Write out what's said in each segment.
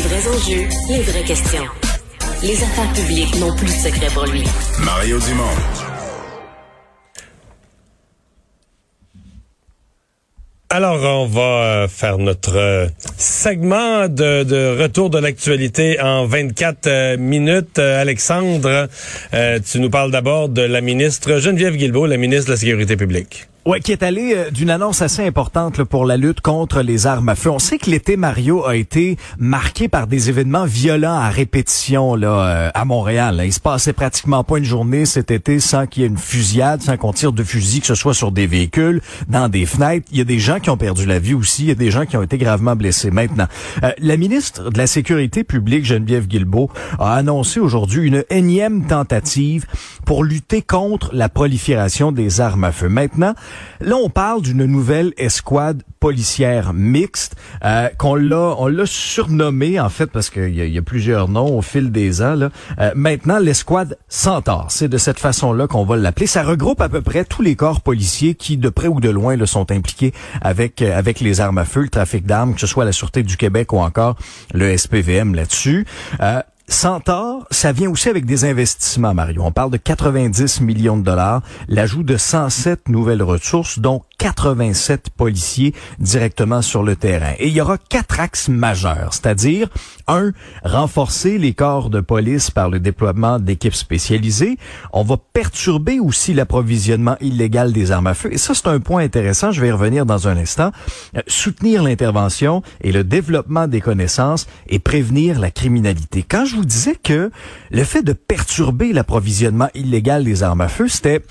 Les vrais enjeux, les vraies questions. Les affaires publiques n'ont plus de secret pour lui. Mario Dumont. Alors, on va euh, faire notre euh, segment de, de retour de l'actualité en 24 euh, minutes. Alexandre, euh, tu nous parles d'abord de la ministre Geneviève Guilbeault, la ministre de la Sécurité publique. Ouais, qui est allé euh, d'une annonce assez importante là, pour la lutte contre les armes à feu. On sait que l'été Mario a été marqué par des événements violents à répétition là euh, à Montréal. Il se passait pratiquement pas une journée cet été sans qu'il y ait une fusillade, sans qu'on tire de fusil, que ce soit sur des véhicules, dans des fenêtres. Il y a des gens qui ont perdu la vie aussi. Il y a des gens qui ont été gravement blessés. Maintenant, euh, la ministre de la Sécurité publique Geneviève Guilbeault a annoncé aujourd'hui une énième tentative pour lutter contre la prolifération des armes à feu. Maintenant, Là, on parle d'une nouvelle escouade policière mixte euh, qu'on l'a on l'a surnommée en fait parce qu'il y, a- plusieurs noms au fil des ans. Euh, maintenant, l'escouade Centaure, c'est de cette façon-là qu'on va l'appeler. Ça regroupe à peu près tous les corps policiers qui, de près ou de loin, le sont impliqués avec euh, avec les armes à feu, le trafic d'armes, que ce soit la sûreté du Québec ou encore le SPVM là-dessus. Centaure, ça vient aussi avec des investissements, Mario. On parle de 90 millions de dollars, l'ajout de 107 nouvelles ressources, dont 87 policiers directement sur le terrain. Et il y aura quatre axes majeurs, c'est-à-dire, un, renforcer les corps de police par le déploiement d'équipes spécialisées. On va perturber aussi l'approvisionnement illégal des armes à feu. Et ça, c'est un point intéressant, je vais y revenir dans un instant. Euh, soutenir l'intervention et le développement des connaissances et prévenir la criminalité. Quand je vous disais que le fait de perturber l'approvisionnement illégal des armes à feu, c'était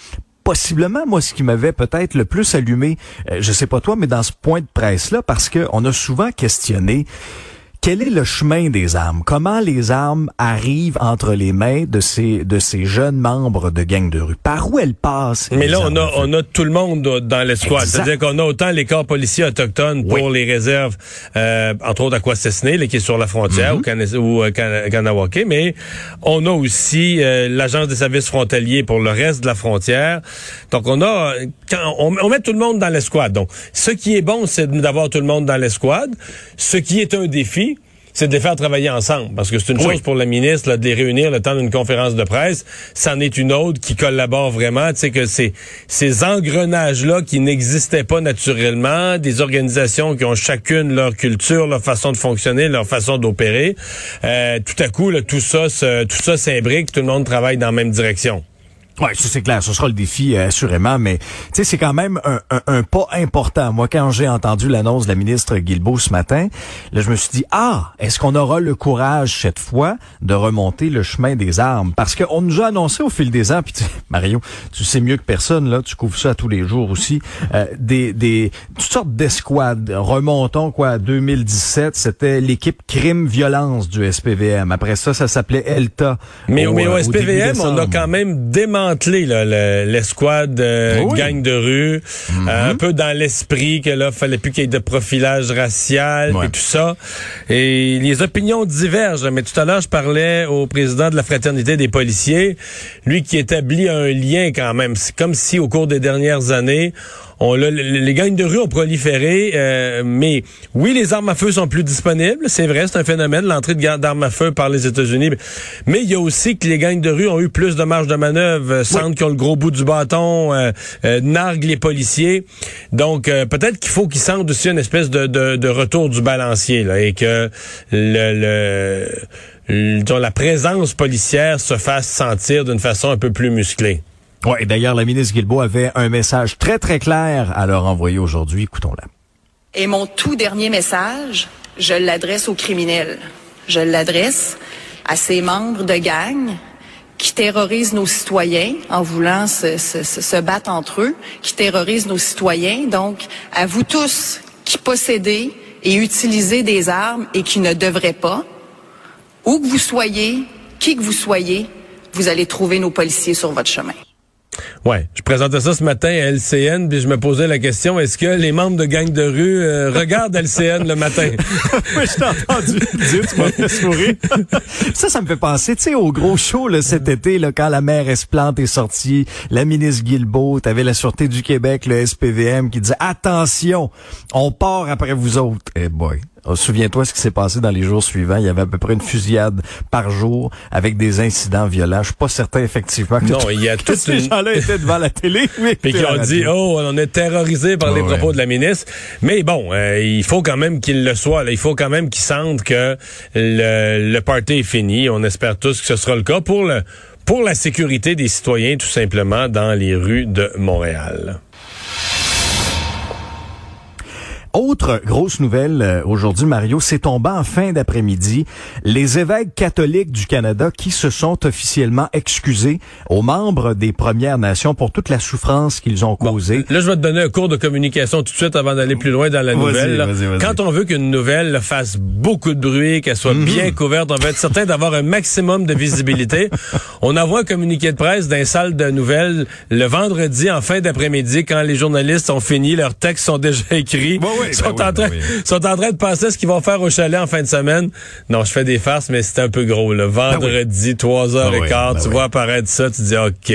possiblement moi ce qui m'avait peut-être le plus allumé, euh, je sais pas toi, mais dans ce point de presse là, parce que on a souvent questionné quel est le chemin des armes? Comment les armes arrivent entre les mains de ces de ces jeunes membres de gangs de rue? Par où elles passent? Mais là, on a, on a tout le monde dans l'escouade. C'est-à-dire qu'on a autant les corps policiers autochtones pour Oui. les réserves, euh, entre autres à Kwasesne, qui est sur la frontière, ou, Kanes- ou euh, Kan- Kanawake, mais on a aussi euh, l'Agence des services frontaliers pour le reste de la frontière. Donc, on a... Quand on, on met tout le monde dans l'escouade. Donc, ce qui est bon, c'est d'avoir tout le monde dans l'escouade. Ce qui est un défi, c'est de les faire travailler ensemble. Parce que c'est une Oui. chose pour la ministre là, de les réunir le temps d'une conférence de presse. C'en est une autre qui collabore vraiment. Tu sais que c'est ces engrenages-là qui n'existaient pas naturellement, des organisations qui ont chacune leur culture, leur façon de fonctionner, leur façon d'opérer. Euh, tout à coup, là, tout ça, se- tout ça s'imbrique, tout le monde travaille dans la même direction. Oui, ça c'est clair, ce sera le défi euh, assurément, mais tu sais c'est quand même un, un- un pas important. Moi, quand j'ai entendu l'annonce de la ministre Guilbeault ce matin, là je me suis dit ah, est-ce qu'on aura le courage cette fois de remonter le chemin des armes? Parce qu'on nous a annoncé au fil des ans, puis Mario, tu sais mieux que personne là, tu couvres ça tous les jours aussi, euh, des des toutes sortes d'escouades. Remontons quoi, à 2017, c'était l'équipe crime violence du SPVM. Après ça, ça s'appelait ELTA. Mais, mais euh, au SPVM, on a quand même démantelé l'escouade euh, Oui. gang de rue, euh, un peu dans l'esprit que là, fallait plus qu'il y ait de profilage racial Ouais. et tout ça. Et les opinions divergent. Mais tout à l'heure, je parlais au président de la fraternité des policiers, lui qui établit un lien quand même. C'est comme si au cours des dernières années, on l'a- les les gangs de rue ont proliféré, euh, mais oui, les armes à feu sont plus disponibles, c'est vrai, c'est un phénomène, l'entrée d'armes à feu par les États-Unis. Mais il y a aussi que les gangs de rue ont eu plus de marge de manœuvre, euh, sentent qu'ils ont le gros bout du bâton, euh, euh, narguent les policiers. Donc euh, peut-être qu'il faut qu'ils sentent aussi une espèce de, de, de retour du balancier là, et que le, la présence policière se fasse sentir d'une façon un peu plus musclée. Ouais, d'ailleurs, la ministre Guilbeault avait un message très, très clair à leur envoyer aujourd'hui. Écoutons-la. Et mon tout dernier message, je l'adresse aux criminels. Je l'adresse à ces membres de gang qui terrorisent nos citoyens en voulant se- se- se battre entre eux, qui terrorisent nos citoyens. Donc, à vous tous qui possédez et utilisez des armes et qui ne devraient pas, où que vous soyez, qui que vous soyez, vous allez trouver nos policiers sur votre chemin. Ouais, je présentais ça ce matin à LCN, puis je me posais la question est-ce que les membres de gang de rue euh, regardent LCN le matin? Oui, je t'ai entendu dire, tu m'as fait sourire. ça, ça me fait penser, tu sais, au gros show là, cet été, là, quand la maire Esplante est sortie, la ministre Guilbeault, t'avais la Sûreté du Québec, le SPVM, qui disait « Attention, on part après vous autres. Eh boy. Oh, Souviens-toi ce qui s'est passé dans les jours suivants. Il y avait à peu près une fusillade par jour avec des incidents violents. Je suis pas certain effectivement que, Non, il y a toute ces gens-là étaient devant la télé. Oui, Puis qui ont dit oh on est terrorisé par les propos ouais. de la ministre. Mais bon, euh, il faut quand même qu'il le soit. là. Il faut quand même qu'ils sentent que le, le party est fini. On espère tous que ce sera le cas pour le pour la sécurité des citoyens tout simplement dans les rues de Montréal. Autre grosse nouvelle euh, aujourd'hui, Mario, c'est tombé en fin d'après-midi. Les évêques catholiques du Canada qui se sont officiellement excusés aux membres des Premières Nations pour toute la souffrance qu'ils ont causée. Là, je vais te donner un cours de communication tout de suite avant d'aller plus loin dans la nouvelle. Quand on veut qu'une nouvelle fasse beaucoup de bruit, qu'elle soit bien couverte, on veut être certain d'avoir un maximum de visibilité. on envoie un communiqué de presse d'un salle de nouvelles le vendredi en fin d'après-midi quand les journalistes ont fini, leurs textes sont déjà écrits, oui, sont, ben en oui, train, ben sont en train de penser ce qu'ils vont faire au chalet en fin de semaine. Non, je fais des farces, mais c'est un peu gros. Le vendredi, 3h15, Ben oui, ben tu oui. vois apparaître ça, tu dis OK,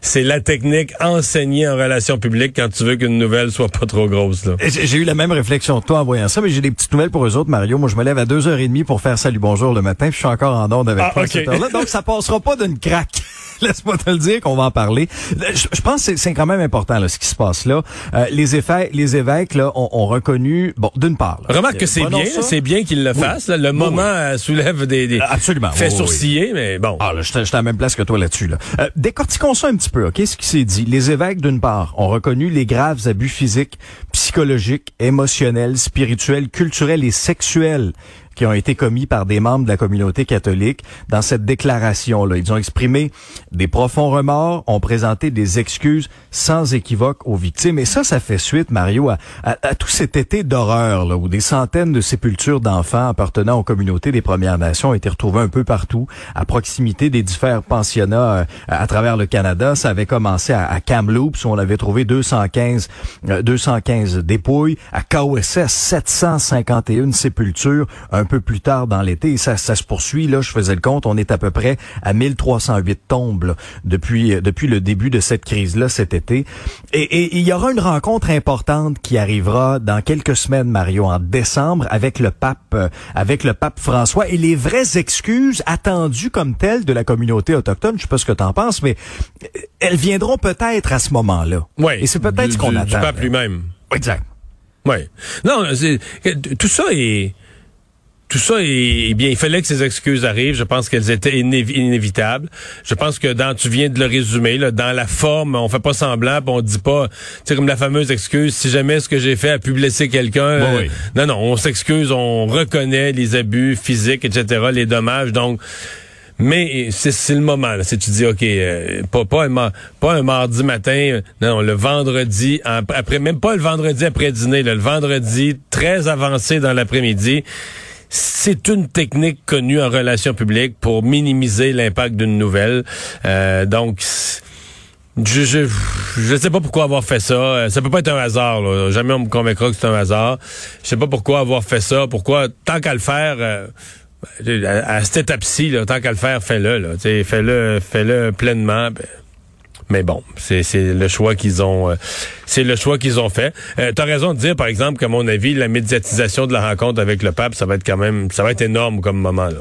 c'est la technique enseignée en relations publiques quand tu veux qu'une nouvelle soit pas trop grosse. J'ai eu la même réflexion que toi en voyant ça, mais j'ai des petites nouvelles pour eux autres, Mario. Moi, je me lève à 2h30 pour faire Salut Bonjour le matin, puis je suis encore en onde avec Ah, toi à ok. cette heure-là. Donc, ça passera pas d'une craque. Laisse-moi te le dire qu'on va en parler. Je, je pense que c'est- quand même important là, ce qui se passe là. Euh, les, évêques, les évêques là, ont, ont reconnu, bon, d'une part. là, Remarque que c'est bien, c'est bien qu'il le fasse. là. Le moment euh, soulève des, des Absolument. fait sourciller, mais bon. Ah, là, je suis à la même place que toi là-dessus. Là. Euh, décortiquons ça un petit peu, OK? Ce qui s'est dit. Les évêques, d'une part, ont reconnu les graves abus physiques, psychologiques, émotionnels, spirituels, culturels et sexuels qui ont été commis par des membres de la communauté catholique dans cette déclaration-là. Ils ont exprimé des profonds remords, ont présenté des excuses sans équivoque aux victimes. Et ça, ça fait suite, Mario, à, tout cet été d'horreur, où des centaines de sépultures d'enfants appartenant aux communautés des Premières Nations ont été retrouvées un peu partout, à proximité des différents pensionnats euh, à travers le Canada. Ça avait commencé à, Kamloops, où on avait trouvé 215, euh, 215 dépouilles. À KOSS, 751 sépultures peu plus tard dans l'été. Et ça, ça se poursuit. Là, je faisais le compte, on est à peu près à 1308 tombes là, depuis, euh, depuis le début de cette crise-là cet été. Et, et il y aura une rencontre importante qui arrivera dans quelques semaines, Mario, en décembre, avec le pape, euh, avec le pape François et les vraies excuses attendues comme telles de la communauté autochtone. Je sais pas ce que t'en penses, mais euh, elles viendront peut-être à ce moment-là. Ouais. Et c'est peut-être ce qu'on attend. Du pape lui-même. Exact. Oui. Non, tout ça est tout ça est eh bien. Il fallait que ces excuses arrivent. Je pense qu'elles étaient inévi- inévitables. Je pense que dans tu viens de le résumer là, dans la forme, on fait pas semblant, puis on dit pas, sais comme la fameuse excuse. Si jamais ce que j'ai fait a pu blesser quelqu'un, euh, oui. non non, on s'excuse, on reconnaît les abus physiques, etc., les dommages. Donc mais c'est c'est le moment. Là. Si tu dis, OK, euh, pas, pas, un, ma- pas un mardi matin, euh, non, le vendredi, en- après, même pas le vendredi après dîner, là, le vendredi très avancé dans l'après-midi, c'est une technique connue en relations publiques pour minimiser l'impact d'une nouvelle. Euh, donc, je, je je sais pas pourquoi avoir fait ça. Euh, Ça peut pas être un hasard. Là. Jamais on me convaincra que c'est un hasard. Je sais pas pourquoi avoir fait ça. Pourquoi tant qu'à le faire. euh, à, cette étape-ci, tant qu'à le faire, fais-le. Fais-le, fais-le pleinement. ben, Mais bon, c'est le choix qu'ils ont, euh, c'est le choix qu'ils ont fait. Euh, T'as raison de dire, par exemple, qu'à mon avis, la médiatisation de la rencontre avec le pape, ça va être quand même, ça va être énorme comme moment là.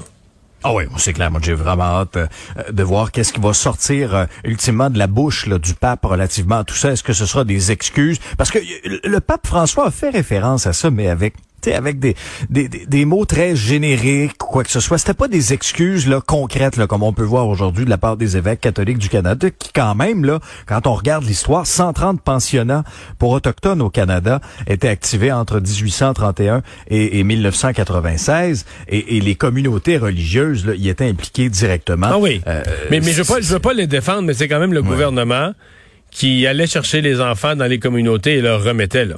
Ah oui, c'est clair. Moi, j'ai vraiment hâte euh, de voir qu'est-ce qui va sortir euh, ultimement de la bouche du pape relativement à tout ça. Est-ce que ce sera des excuses? Parce que le pape François a fait référence à ça, mais avec avec des, des, des, mots très génériques, quoi que ce soit. C'était pas des excuses là, concrètes, là, comme on peut voir aujourd'hui de la part des évêques catholiques du Canada, qui quand même, là, quand on regarde l'histoire, 130 pensionnats pour autochtones au Canada étaient activés entre 1831 et, et 1996, et, et, les communautés religieuses là, y étaient impliquées directement. Ah oui, euh, mais, mais je veux pas, je veux pas les défendre, mais c'est quand même le gouvernement qui allait chercher les enfants dans les communautés et leur remettait là.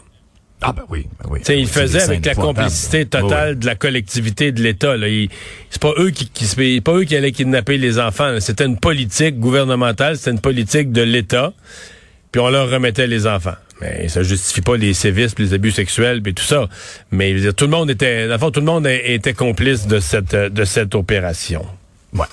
Ah ben oui, ben oui. il faisait avec la complicité totale de la collectivité de l'État. C'est pas eux qui, qui pas eux qui allaient kidnapper les enfants. C'était une politique gouvernementale, c'était une politique de l'État. Puis on leur remettait les enfants. Mais ça justifie pas les sévices, les abus sexuels, puis tout ça. Mais tout le monde était, dans tout le monde était complice de cette de cette opération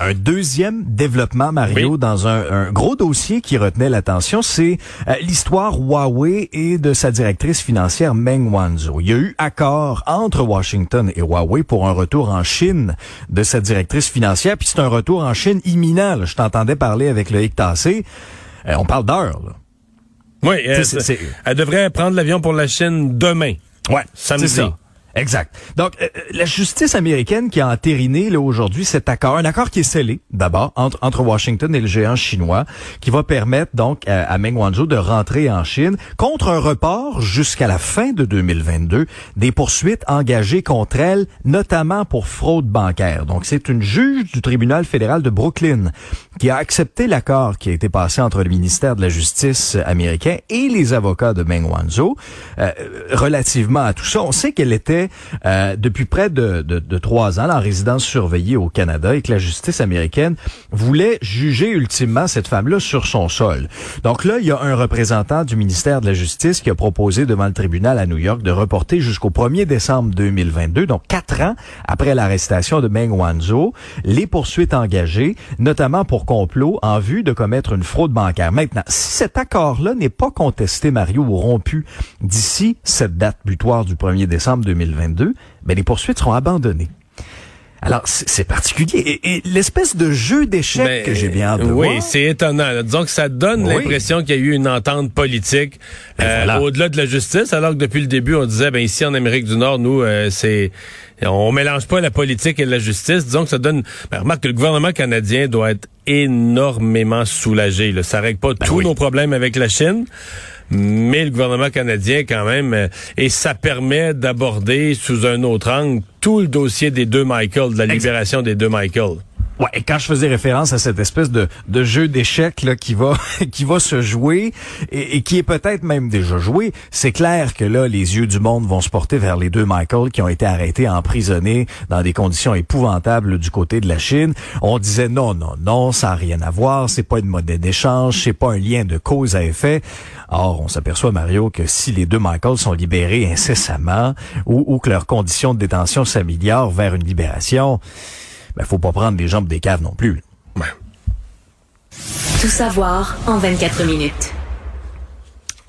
un deuxième développement, Mario, dans un, gros dossier qui retenait l'attention, c'est euh, l'histoire Huawei et de sa directrice financière Meng Wanzhou. Il y a eu accord entre Washington et Huawei pour un retour en Chine de sa directrice financière, puis c'est un retour en Chine imminent. Je t'entendais parler avec le Tassé. Euh, on parle d'heure. Oui, elle, elle devrait prendre l'avion pour la Chine demain. Ouais, samedi. Exact. Donc, euh, la justice américaine qui a entériné aujourd'hui cet accord, un accord qui est scellé d'abord entre, entre Washington et le géant chinois, qui va permettre donc à, Meng Wanzhou de rentrer en Chine contre un report jusqu'à la fin de 2022 des poursuites engagées contre elle, notamment pour fraude bancaire. Donc, c'est une juge du tribunal fédéral de Brooklyn qui a accepté l'accord qui a été passé entre le ministère de la Justice américain et les avocats de Meng Wanzhou euh, relativement à tout ça. On sait qu'elle était euh, depuis près de, de, trois ans en résidence surveillée au Canada et que la justice américaine voulait juger ultimement cette femme-là sur son sol. Donc là, il y a un représentant du ministère de la Justice qui a proposé devant le tribunal à New York de reporter jusqu'au 1er décembre 2022, donc quatre ans après l'arrestation de Meng Wanzhou, les poursuites engagées, notamment pour complot en vue de commettre une fraude bancaire. Maintenant, si cet accord-là n'est pas contesté, Mario, ou rompu d'ici cette date butoir du 1er décembre 2022, 2022, ben, les poursuites seront abandonnées. Alors, c'est particulier. Et, l'espèce de jeu d'échecs que j'ai bien hâte Oui, c'est étonnant. Disons que ça donne l'impression qu'il y a eu une entente politique ben, euh, au-delà de la justice, alors que depuis le début, on disait, ben ici en Amérique du Nord, nous, euh, c'est on mélange pas la politique et la justice. Disons que ça donne... Ben, remarque que le gouvernement canadien doit être énormément soulagé. Là. Ça règle pas ben tous nos problèmes avec la Chine, mais le gouvernement canadien quand même, euh, et ça permet d'aborder sous un autre angle tout le dossier des deux Michael, de la libération des deux Michael. Ouais, et quand je faisais référence à cette espèce de, jeu d'échecs là qui va se jouer et, qui est peut-être même déjà joué, c'est clair que là les yeux du monde vont se porter vers les deux Michael qui ont été arrêtés, emprisonnés dans des conditions épouvantables du côté de la Chine. On disait non non non, ça n'a rien à voir, c'est pas une monnaie d'échange, c'est pas un lien de cause à effet. Or, on s'aperçoit Mario que si les deux Michael sont libérés incessamment ou que leurs conditions de détention s'améliorent vers une libération, ben, faut pas prendre les jambes des caves non plus. Tout savoir en 24 minutes.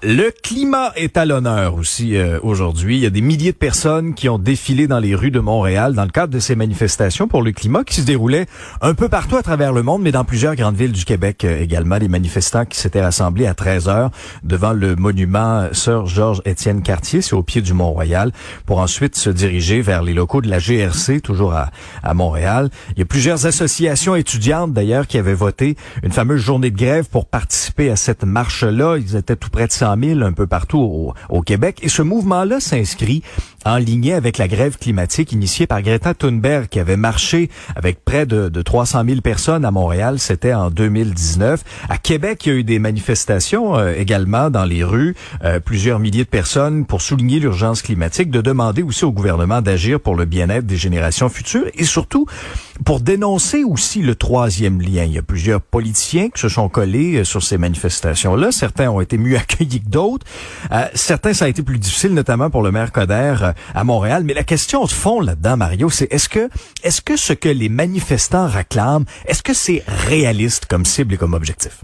Le climat est à l'honneur aussi euh, aujourd'hui. Il y a des milliers de personnes qui ont défilé dans les rues de Montréal dans le cadre de ces manifestations pour le climat qui se déroulaient un peu partout à travers le monde, mais dans plusieurs grandes villes du Québec euh, également. Les manifestants qui s'étaient rassemblés à 13 heures devant le monument Sir Georges-Étienne Cartier, c'est au pied du Mont-Royal, pour ensuite se diriger vers les locaux de la GRC, toujours à, à Montréal. Il y a plusieurs associations étudiantes d'ailleurs qui avaient voté une fameuse journée de grève pour participer à cette marche-là. Ils étaient tout près de 100 un peu partout au, Québec. Et ce mouvement-là s'inscrit en lignée avec la grève climatique initiée par Greta Thunberg qui avait marché avec près de, de 300 000 personnes à Montréal. C'était en 2019. À Québec, il y a eu des manifestations euh, également dans les rues, euh, plusieurs milliers de personnes pour souligner l'urgence climatique, de demander aussi au gouvernement d'agir pour le bien-être des générations futures et surtout pour dénoncer aussi le troisième lien. Il y a plusieurs politiciens qui se sont collés euh, sur ces manifestations-là. Certains ont été mieux accueillis que d'autres. certains, ça a été plus difficile, notamment pour le maire Coder à Montréal. Mais la question de fond là-dedans, Mario, c'est est-ce que, est-ce que ce que les manifestants réclament, est-ce que c'est réaliste comme cible et comme objectif?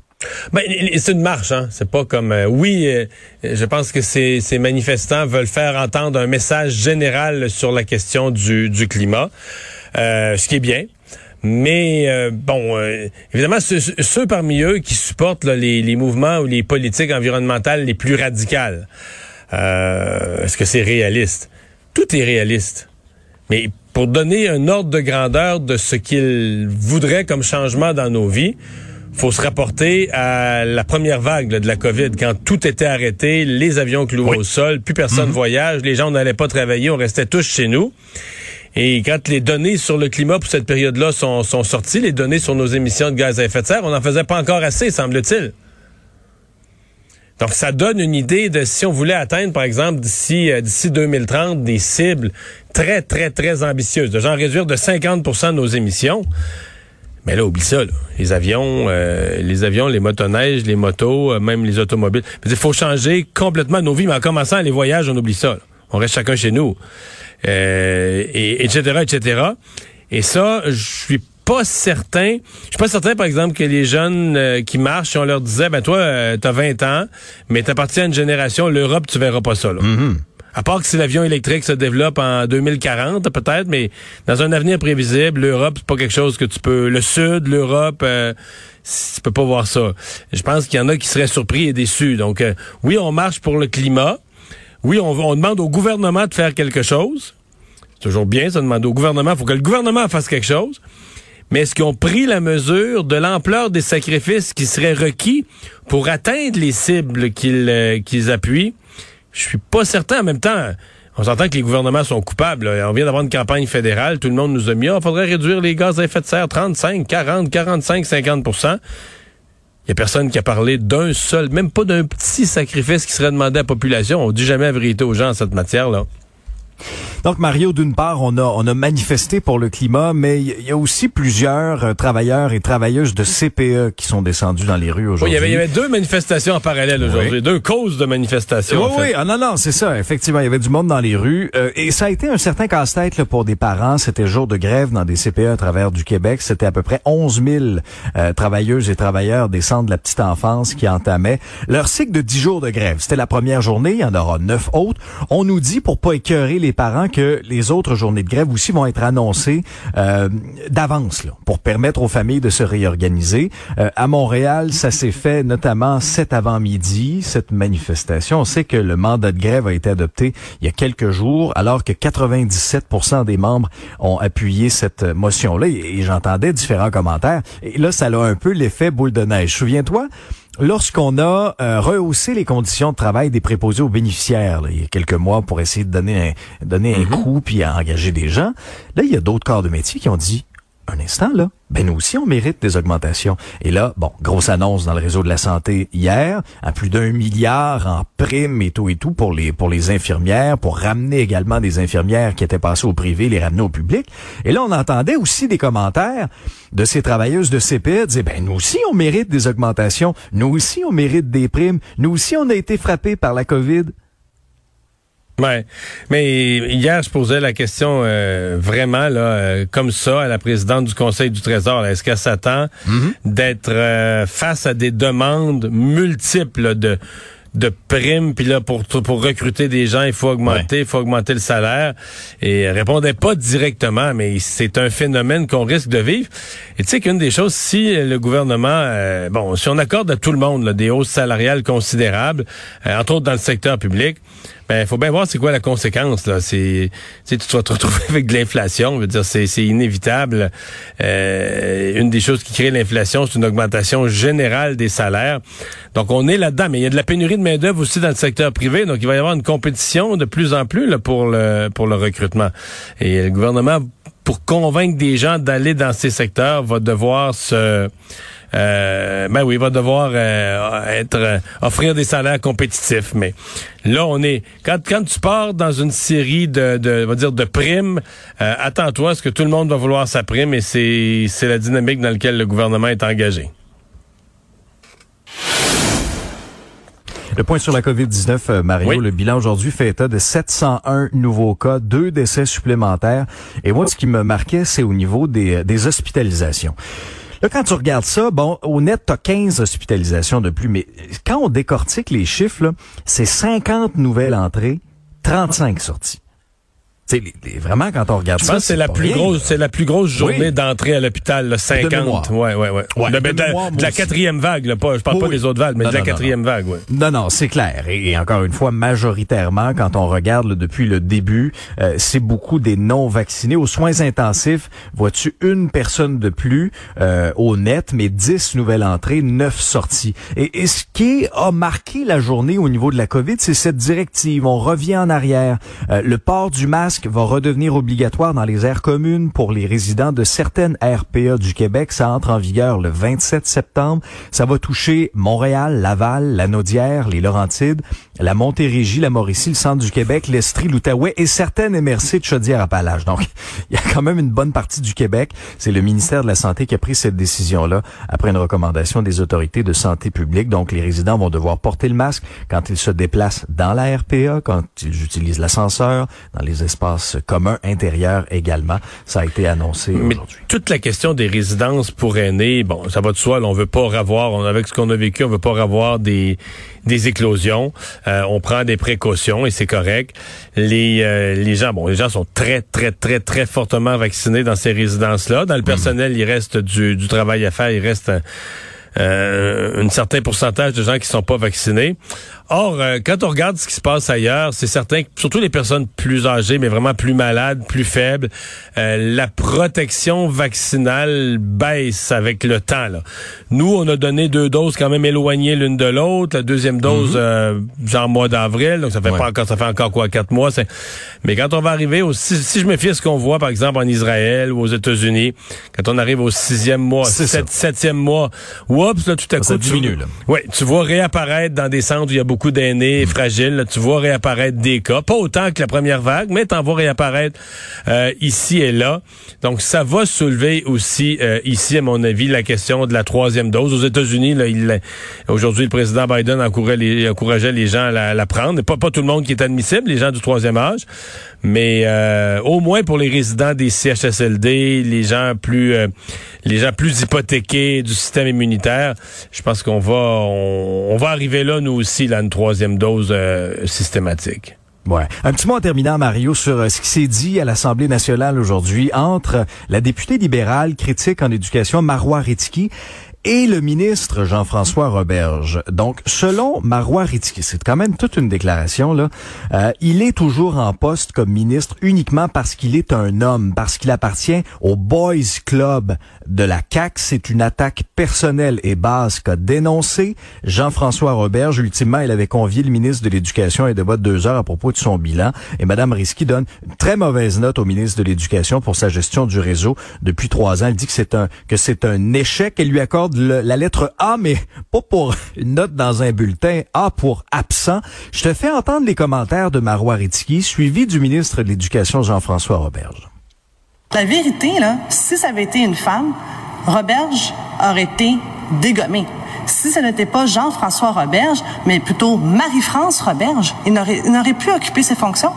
Ben, c'est une marche, hein. C'est pas comme euh, oui. euh, je pense que ces, manifestants veulent faire entendre un message général sur la question du, climat, euh, ce qui est bien. Mais euh, bon, euh, évidemment, ceux, ceux parmi eux qui supportent les, les mouvements ou les politiques environnementales les plus radicales, euh, est-ce que c'est réaliste? Tout est réaliste. Mais pour donner un ordre de grandeur de ce qu'ils voudraient comme changement dans nos vies, faut se rapporter à la première vague là, de la COVID, quand tout était arrêté, les avions cloués au sol, plus personne voyage, les gens n'allaient pas travailler, on restait tous chez nous. Et quand les données sur le climat pour cette période-là sont, sont sorties, les données sur nos émissions de gaz à effet de serre, on n'en faisait pas encore assez, semble-t-il. Donc, ça donne une idée de si on voulait atteindre, par exemple, d'ici euh, d'ici 2030, des cibles très, très, très ambitieuses, de genre réduire de 50% nos émissions. Mais là, oublie ça, là. Les avions, euh, les avions, les motoneiges, les motos, euh, même les automobiles. Il faut changer complètement nos vies, mais en commençant les voyages, on oublie ça. On reste chacun chez nous. Euh, et, etc., etc. Et ça, je suis pas certain. Je suis pas certain, par exemple, que les jeunes euh, qui marchent, si on leur disait, ben toi, euh, t'as 20 ans, mais t'appartiens à une génération, l'Europe, tu verras pas ça. Là. À part que si l'avion électrique se développe en 2040, peut-être, mais dans un avenir prévisible, l'Europe, c'est pas quelque chose que tu peux. Le Sud, l'Europe, euh, tu peux pas voir ça. Je pense qu'il y en a qui seraient surpris et déçus. Donc, euh, oui, on marche pour le climat. Oui, on, on demande au gouvernement de faire quelque chose. C'est toujours bien, ça, de demander au gouvernement. Il faut que le gouvernement fasse quelque chose. Mais est-ce qu'ils ont pris la mesure de l'ampleur des sacrifices qui seraient requis pour atteindre les cibles qu'ils euh, qu'ils appuient? Je suis pas certain. En même temps, on s'entend que les gouvernements sont coupables. On vient d'avoir une campagne fédérale. Tout le monde nous a mis, il faudrait réduire les gaz à effet de serre 35, 40, 45, 50% Il y a personne qui a parlé d'un seul, même pas d'un petit sacrifice qui serait demandé à la population. On dit jamais la vérité aux gens en cette matière-là. Donc Mario, d'une part, on a on a manifesté pour le climat, mais il y, a aussi plusieurs euh, travailleurs et travailleuses de CPE qui sont descendus dans les rues Oui, aujourd'hui. avait, il y avait deux manifestations en parallèle aujourd'hui, deux causes de manifestations. Oui, en fait. oui, ah, non, non, c'est ça. Effectivement, il y avait du monde dans les rues. Euh, et ça a été un certain casse-tête là, pour des parents. C'était jour de grève dans des CPE à travers du Québec. C'était à peu près 11 000 euh, travailleuses et travailleurs des centres de la petite enfance qui entamaient leur cycle de 10 jours de grève. C'était la première journée. Il y en aura neuf autres. On nous dit, pour pas écœurer les parents, que les autres journées de grève aussi vont être annoncées euh, d'avance pour permettre aux familles de se réorganiser. Euh, à Montréal, ça s'est fait notamment cet avant-midi, cette manifestation. On sait que le mandat de grève a été adopté il y a quelques jours, alors que 97 des membres ont appuyé cette motion-là. Et, et j'entendais différents commentaires. Et là, ça a un peu l'effet boule de neige. Souviens-toi, Lorsqu'on a euh, rehaussé les conditions de travail des préposés aux bénéficiaires, là, il y a quelques mois, pour essayer de donner un, donner un coup puis à engager des gens, là, il y a d'autres corps de métier qui ont dit, un instant, là, ben nous aussi, on mérite des augmentations. Et là, bon, grosse annonce dans le réseau de la santé hier, à plus d'un milliard en primes et tout et tout pour les pour les infirmières, pour ramener également des infirmières qui étaient passées au privé, les ramener au public. Et là, on entendait aussi des commentaires de ces travailleuses de CPE disaient, ben nous aussi, on mérite des augmentations. Nous aussi, on mérite des primes. Nous aussi, on a été frappés par la COVID. Ouais. Mais hier, je posais la question euh, vraiment là, euh, comme ça à la présidente du Conseil du Trésor. là. Est-ce qu'elle s'attend d'être euh, face à des demandes multiples de de primes, puis là, pour, pour recruter des gens, il faut augmenter, il faut augmenter le salaire. Et elle répondait pas directement, mais c'est un phénomène qu'on risque de vivre. Et tu sais qu'une des choses, si le gouvernement, euh, bon, si on accorde à tout le monde là, des hausses salariales considérables, euh, entre autres dans le secteur public, ben, faut bien voir c'est quoi la conséquence. Là. C'est, tu tu vas te retrouver avec de l'inflation. Dire, c'est, inévitable. Euh, une des choses qui crée l'inflation, c'est une augmentation générale des salaires. Donc, on est là-dedans. Mais il y a de la pénurie de main-d'œuvre aussi dans le secteur privé. Donc, il va y avoir une compétition de plus en plus là, pour le pour le recrutement. Et le gouvernement, pour convaincre des gens d'aller dans ces secteurs, va devoir se euh, ben oui, il va devoir euh, être euh, offrir des salaires compétitifs. Mais là, on est quand quand tu pars dans une série de, de on va dire de primes, euh, attends-toi, parce que tout le monde va vouloir sa prime et c'est c'est la dynamique dans laquelle le gouvernement est engagé. Le point sur la COVID-19, euh, Mario, Oui. le bilan aujourd'hui fait état de 701 nouveaux cas, deux décès supplémentaires. Et moi, ce qui me marquait, c'est au niveau des, des hospitalisations. Là, quand tu regardes ça, bon, au net, tu as 15 hospitalisations de plus, mais quand on décortique les chiffres, c'est 50 nouvelles entrées, 35 sorties. C'est vraiment quand on regarde je ça, c'est la plus rien, grosse, c'est la plus grosse journée Oui. d'entrée à l'hôpital, là, 50. mémoire. ouais, ouais, ouais. Ouais, de, de de- de mémoire, moi la quatrième vague, là, pas, je parle Oui, pas des autres vagues, mais Non, de la non, non, quatrième vague, ouais. Non, non, c'est clair. Et, et encore une fois, majoritairement, quand on regarde là, depuis le début, euh, c'est beaucoup des non-vaccinés. Aux soins intensifs, vois-tu une personne de plus euh, au net, mais 10 nouvelles entrées, 9 sorties. Et, et ce qui a marqué la journée au niveau de la COVID, c'est cette directive. On revient en arrière. Euh, le port du masque va redevenir obligatoire dans les aires communes pour les résidents de certaines RPA du Québec. Ça entre en vigueur le 27 septembre. Ça va toucher Montréal, Laval, la Naudière, les Laurentides, la Montérégie, la Mauricie, le centre du Québec, l'Estrie, l'Outaouais et certaines MRC de Chaudière-Appalaches. Donc, il y a quand même une bonne partie du Québec. C'est le ministère de la Santé qui a pris cette décision-là après une recommandation des autorités de santé publique. Donc, les résidents vont devoir porter le masque quand ils se déplacent dans la RPA, quand ils utilisent l'ascenseur, dans les espaces communs intérieurs également. Ça a été annoncé aujourd'hui. toute la question des résidences pour aînés, bon, ça va de soi, là, on veut pas revoir, on, avec ce qu'on a vécu, on veut pas revoir des, des éclosions. Euh, on prend des précautions et c'est correct. Les, euh, les gens, bon, les gens sont très, très, très, très fortement vaccinés dans ces résidences-là. Dans le personnel, il reste du, du travail à faire, il reste un, euh, un certain pourcentage de gens qui sont pas vaccinés. Or, euh, quand on regarde ce qui se passe ailleurs, c'est certain que surtout les personnes plus âgées, mais vraiment plus malades, plus faibles, euh, la protection vaccinale baisse avec le temps. Là. Nous, on a donné deux doses quand même éloignées l'une de l'autre. La deuxième dose, euh, genre mois d'avril, donc ça fait Ouais. pas encore, ça fait encore quoi, quatre mois. c'est- Mais quand on va arriver au si, si je me fie à ce qu'on voit, par exemple en Israël ou aux États-Unis, quand on arrive au sixième mois, ça. sept- septième mois, oups, là tout à Ça coup, tu- diminue, là. oui, tu vois réapparaître dans des centres où il y a beaucoup d'aînés fragiles. là, tu vois réapparaître des cas. Pas autant que la première vague, mais t'en vois réapparaître euh, ici et là. Donc, ça va soulever aussi euh, ici, à mon avis, la question de la troisième dose. Aux États-Unis, là, il, aujourd'hui, le président Biden encourageait les, encourageait les gens à la, la prendre. Pas, pas tout le monde qui est admissible, les gens du troisième âge, mais euh, au moins pour les résidents des CHSLD, les gens plus, euh, les gens plus hypothéqués du système immunitaire, je pense qu'on va, on, on va arriver là nous aussi, là, troisième dose euh, systématique. Ouais. Un petit mot en terminant, Mario, sur euh, ce qui s'est dit à l'Assemblée nationale aujourd'hui entre la députée libérale critique en éducation, Marois et le ministre Jean-François Roberge. Donc, selon Marois Ritski, c'est quand même toute une déclaration, là, euh, il est toujours en poste comme ministre uniquement parce qu'il est un homme, parce qu'il appartient au Boys Club de la CAQ. C'est une attaque personnelle et basse qu'a dénoncé Jean-François Roberge. Ultimement, il avait convié le ministre de l'Éducation et de vote deux heures à propos de son bilan. Et Madame Risky donne une très mauvaise note au ministre de l'Éducation pour sa gestion du réseau depuis trois ans. Elle dit que c'est un que c'est un échec. Elle lui accorde la lettre A, mais pas pour une note dans un bulletin. A pour absent. Je te fais entendre les commentaires de Marois Ritski, suivi du ministre de l'Éducation Jean-François Roberge. La vérité, là, si ça avait été une femme, Roberge aurait été dégommé. Si ce n'était pas Jean-François Roberge, mais plutôt Marie-France Roberge, il n'aurait plus occupé ces fonctions.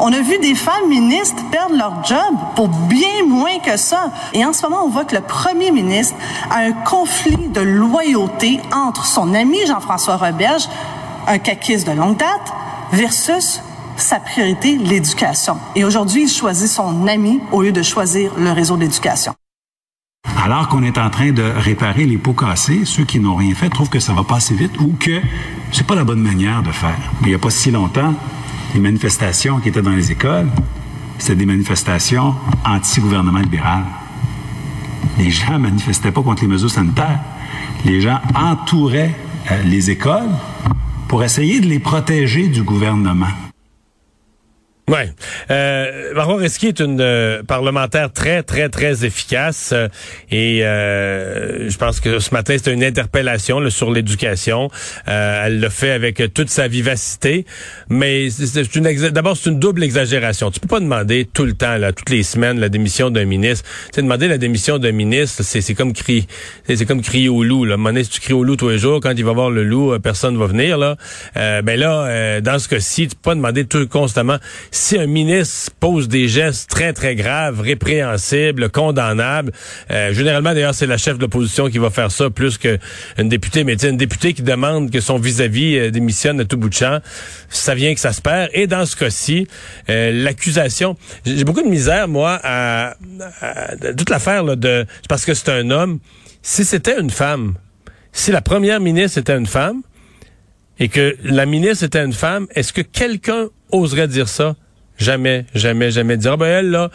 On a vu des femmes ministres perdre leur job pour bien moins que ça. Et en ce moment, on voit que le premier ministre a un conflit de loyauté entre son ami Jean-François Roberge, un caquiste de longue date, versus sa priorité, l'éducation. Et aujourd'hui, il choisit son ami au lieu de choisir le réseau d'éducation. Alors qu'on est en train de réparer les pots cassés, ceux qui n'ont rien fait trouvent que ça va pas assez vite ou que c'est pas la bonne manière de faire. Il n'y a pas si longtemps, les manifestations qui étaient dans les écoles, c'était des manifestations anti-gouvernement libéral. Les gens manifestaient pas contre les mesures sanitaires. Les gens entouraient euh, les écoles pour essayer de les protéger du gouvernement. Ouais. Euh, Marois est une euh, parlementaire très, très, très efficace. euh, et euh, je pense que ce matin, c'était une interpellation là, sur l'éducation. Euh, elle le fait avec toute sa vivacité. Mais c'est- une d'abord, c'est une double exagération. Tu peux pas demander tout le temps, là, toutes les semaines, la démission d'un ministre. Tu sais, demander la démission d'un ministre, c'est, comme crier, c'est comme crier au loup. Là. Donné, si tu cries au loup tous les jours, quand il va voir le loup, euh, personne va venir. Là. Euh, ben là, dans ce cas-ci, tu peux pas demander tout constamment. Si un ministre pose des gestes très, très graves, répréhensibles, condamnables, euh, généralement, d'ailleurs, c'est la chef de l'opposition qui va faire ça plus qu'une députée, mais une députée qui demande que son vis-à-vis euh, démissionne à tout bout de champ, ça vient que ça se perd. Et dans ce cas-ci, euh, l'accusation, j'ai beaucoup de misère, moi, à, toute l'affaire de... Parce que c'est un homme. Si c'était une femme, si la première ministre était une femme, et que la ministre était une femme, est-ce que quelqu'un oserait dire ça? Jamais, jamais, jamais dire, ah ben elle, là,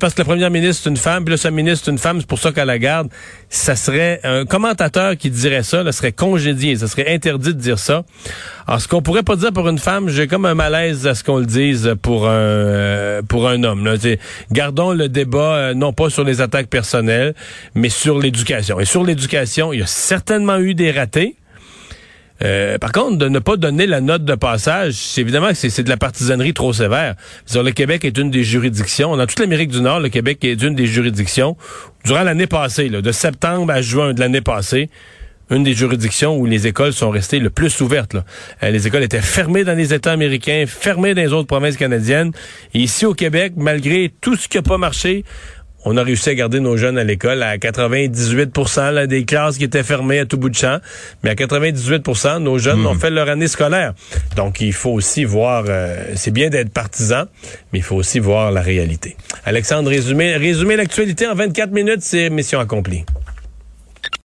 parce que la première ministre, c'est une femme, puis là, sa ministre, c'est une femme, c'est pour ça qu'elle la garde. Ça serait, un commentateur qui dirait ça, là, serait congédié, ça serait interdit de dire ça. Alors, ce qu'on pourrait pas dire pour une femme, j'ai comme un malaise à ce qu'on le dise pour un, euh, pour un homme, là. Gardons le débat, euh, non pas sur les attaques personnelles, mais sur l'éducation. Et sur l'éducation, il y a certainement eu des ratés, euh, par contre, de ne pas donner la note de passage, c'est évidemment que c'est de la partisanerie trop sévère. le Québec est une des juridictions, dans toute l'Amérique du Nord, le Québec est une des juridictions, durant l'année passée, de septembre à juin de l'année passée, une des juridictions où les écoles sont restées le plus ouvertes. Euh, les écoles étaient fermées dans les États américains, fermées dans les autres provinces canadiennes. Ici au Québec, malgré tout ce qui n'a pas marché, on a réussi à garder nos jeunes à l'école à 98 là, des classes qui étaient fermées à tout bout de champ, mais à 98 nos jeunes hmm. ont fait leur année scolaire. Donc il faut aussi voir, euh, c'est bien d'être partisan, mais il faut aussi voir la réalité. Alexandre, résumer, résumer l'actualité en 24 minutes, c'est mission accomplie.